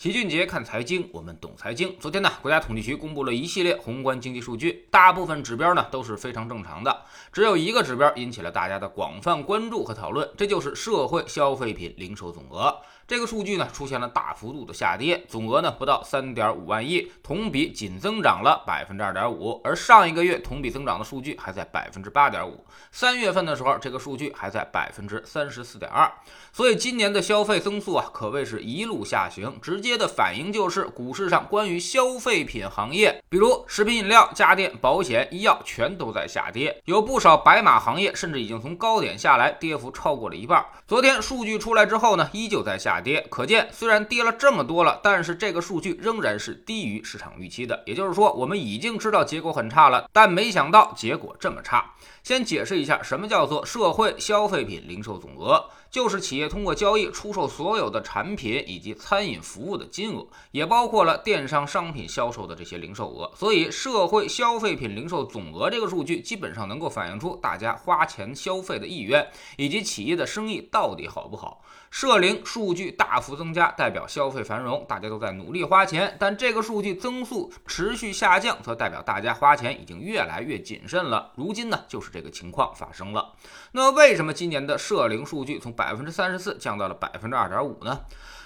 齐俊杰看财经，我们懂财经。昨天呢，国家统计局公布了一系列宏观经济数据，大部分指标呢都是非常正常的，只有一个指标引起了大家的广泛关注和讨论，这就是社会消费品零售总额。这个数据呢出现了大幅度的下跌，总额呢不到三点五万亿，同比仅增长了百分之二点五。而上一个月同比增长的数据还在百分之八点五，三月份的时候这个数据还在百分之三十四点二。所以今年的消费增速啊可谓是一路下行，直接的反应就是股市上关于消费品行业，比如食品饮料、家电、保险、医药全都在下跌，有不少白马行业甚至已经从高点下来，跌幅超过了一半。昨天数据出来之后呢，依旧在下。跌，可见虽然跌了这么多了，但是这个数据仍然是低于市场预期的。也就是说，我们已经知道结果很差了，但没想到结果这么差。先解释一下，什么叫做社会消费品零售总额，就是企业通过交易出售所有的产品以及餐饮服务的金额，也包括了电商商品销售的这些零售额。所以，社会消费品零售总额这个数据，基本上能够反映出大家花钱消费的意愿，以及企业的生意到底好不好。社零数据大幅增加，代表消费繁荣，大家都在努力花钱；但这个数据增速持续下降，则代表大家花钱已经越来越谨慎了。如今呢，就是这个情况发生了。那，为什么今年的社零数据从百分之三十四降到了百分之二点五呢？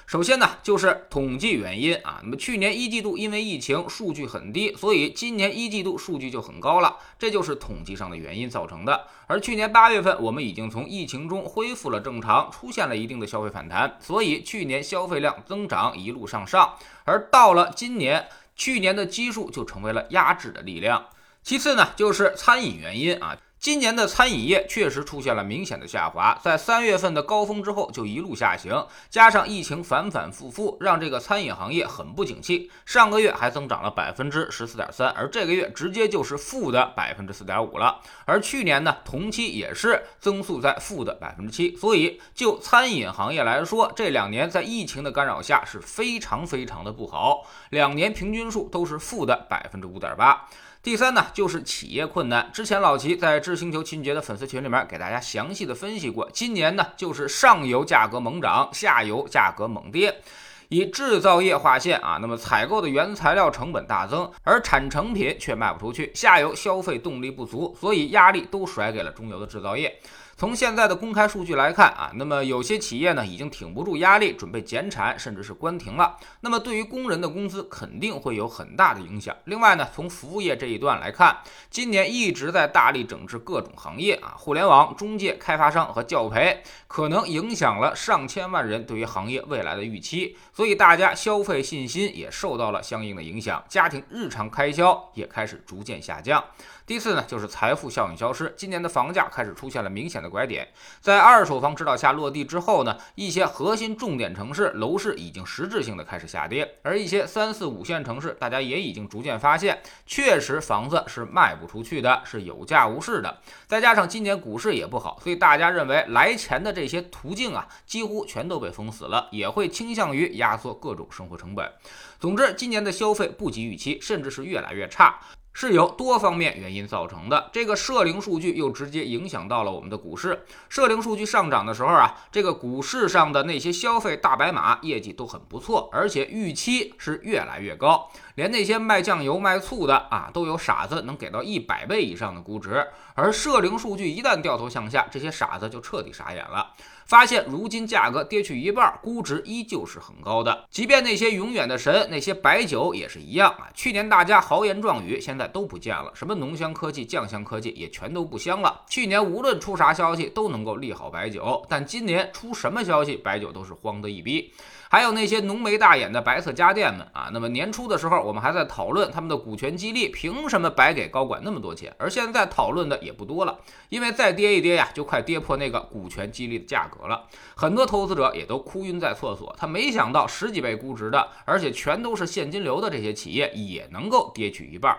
首先呢，就是统计原因啊。那么去年一季度因为疫情数据很低，所以今年一季度数据就很高了，这就是统计上的原因造成的。而去年八月份我们已经从疫情中恢复了正常，出现了一定的消费反弹，所以去年消费量增长一路上上。而到了今年，去年的基数就成为了压制的力量。其次呢，就是餐饮原因啊。今年的餐饮业确实出现了明显的下滑，在三月份的高峰之后就一路下行，加上疫情反反复复，让这个餐饮行业很不景气。上个月还增长了百分之十四点三，而这个月直接就是负的百分之四点五了。而去年呢，同期也是增速在负的百分之七。所以就餐饮行业来说，这两年在疫情的干扰下是非常非常的不好，两年平均数都是负的百分之五点八。第三呢，就是企业困难。之前老齐在知星球秦杰的粉丝群里面给大家详细的分析过，今年呢就是上游价格猛涨，下游价格猛跌。以制造业划线啊，那么采购的原材料成本大增，而产成品却卖不出去，下游消费动力不足，所以压力都甩给了中游的制造业。从现在的公开数据来看啊，那么有些企业呢已经挺不住压力，准备减产，甚至是关停了。那么对于工人的工资肯定会有很大的影响。另外呢，从服务业这一段来看，今年一直在大力整治各种行业啊，互联网、中介、开发商和教培，可能影响了上千万人对于行业未来的预期，所以大家消费信心也受到了相应的影响，家庭日常开销也开始逐渐下降。第四呢，就是财富效应消失。今年的房价开始出现了明显的拐点，在二手房指导下落地之后呢，一些核心重点城市楼市已经实质性的开始下跌，而一些三四五线城市，大家也已经逐渐发现，确实房子是卖不出去的，是有价无市的。再加上今年股市也不好，所以大家认为来钱的这些途径啊，几乎全都被封死了，也会倾向于压缩各种生活成本。总之，今年的消费不及预期，甚至是越来越差。是由多方面原因造成的。这个社零数据又直接影响到了我们的股市。社零数据上涨的时候啊，这个股市上的那些消费大白马业绩都很不错，而且预期是越来越高。连那些卖酱油、卖醋的啊，都有傻子能给到一百倍以上的估值。而社零数据一旦掉头向下，这些傻子就彻底傻眼了。发现如今价格跌去一半，估值依旧是很高的。即便那些永远的神，那些白酒也是一样啊。去年大家豪言壮语，现在都不见了。什么浓香科技、酱香科技也全都不香了。去年无论出啥消息都能够利好白酒，但今年出什么消息，白酒都是慌得一逼。还有那些浓眉大眼的白色家电们啊，那么年初的时候我们还在讨论他们的股权激励，凭什么白给高管那么多钱？而现在讨论的也不多了，因为再跌一跌呀，就快跌破那个股权激励的价格了。很多投资者也都哭晕在厕所，他没想到十几倍估值的，而且全都是现金流的这些企业也能够跌去一半。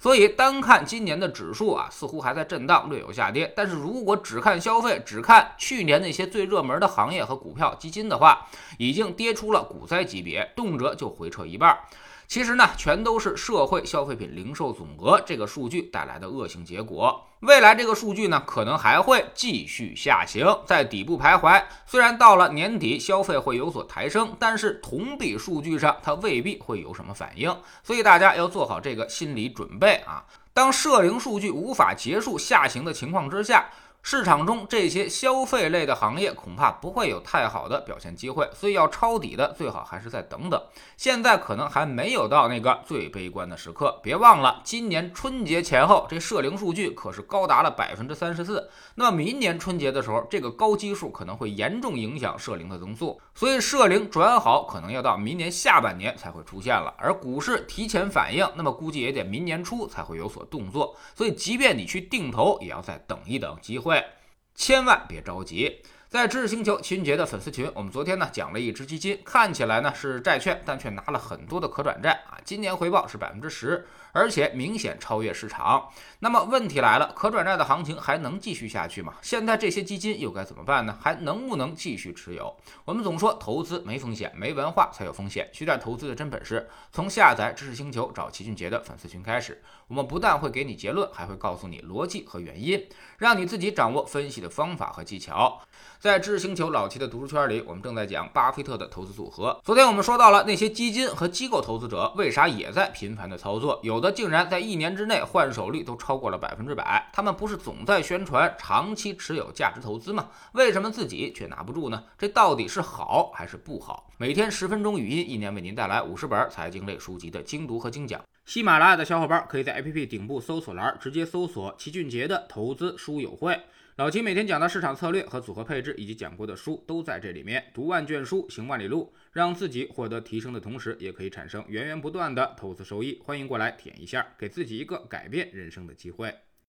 所以单看今年的指数啊，似乎还在震荡，略有下跌。但是如果只看消费，只看去年那些最热门的行业和股票基金的话，已经跌出了股灾级别，动辄就回撤一半。其实呢，全都是社会消费品零售总额这个数据带来的恶性结果。未来这个数据呢，可能还会继续下行，在底部徘徊。虽然到了年底消费会有所抬升，但是同比数据上它未必会有什么反应，所以大家要做好这个心理准备啊。当社零数据无法结束下行的情况之下。市场中这些消费类的行业恐怕不会有太好的表现机会，所以要抄底的最好还是再等等。现在可能还没有到那个最悲观的时刻。别忘了，今年春节前后这社零数据可是高达了百分之三十四。那么明年春节的时候，这个高基数可能会严重影响社零的增速，所以社零转好可能要到明年下半年才会出现了。而股市提前反应，那么估计也得明年初才会有所动作。所以即便你去定投，也要再等一等机会。千万别着急。在知识星球秦杰的粉丝群，我们昨天呢讲了一只基金，看起来呢是债券，但却拿了很多的可转债啊，今年回报是百分之十。而且明显超越市场。那么问题来了，可转债的行情还能继续下去吗？现在这些基金又该怎么办呢？还能不能继续持有？我们总说投资没风险，没文化才有风险。学点投资的真本事，从下载知识星球找齐俊杰的粉丝群开始。我们不但会给你结论，还会告诉你逻辑和原因，让你自己掌握分析的方法和技巧。在知识星球老齐的读书圈里，我们正在讲巴菲特的投资组合。昨天我们说到了那些基金和机构投资者为啥也在频繁的操作，有的竟然在一年之内换手率都超过了百分之百。他们不是总在宣传长期持有价值投资吗？为什么自己却拿不住呢？这到底是好还是不好？每天十分钟语音，一年为您带来五十本财经类书籍的精读和精讲。喜马拉雅的小伙伴可以在 APP 顶部搜索栏直接搜索齐俊杰的投资书友会。老齐每天讲的市场策略和组合配置，以及讲过的书都在这里面。读万卷书，行万里路，让自己获得提升的同时，也可以产生源源不断的投资收益。欢迎过来舔一下，给自己一个改变人生的机会。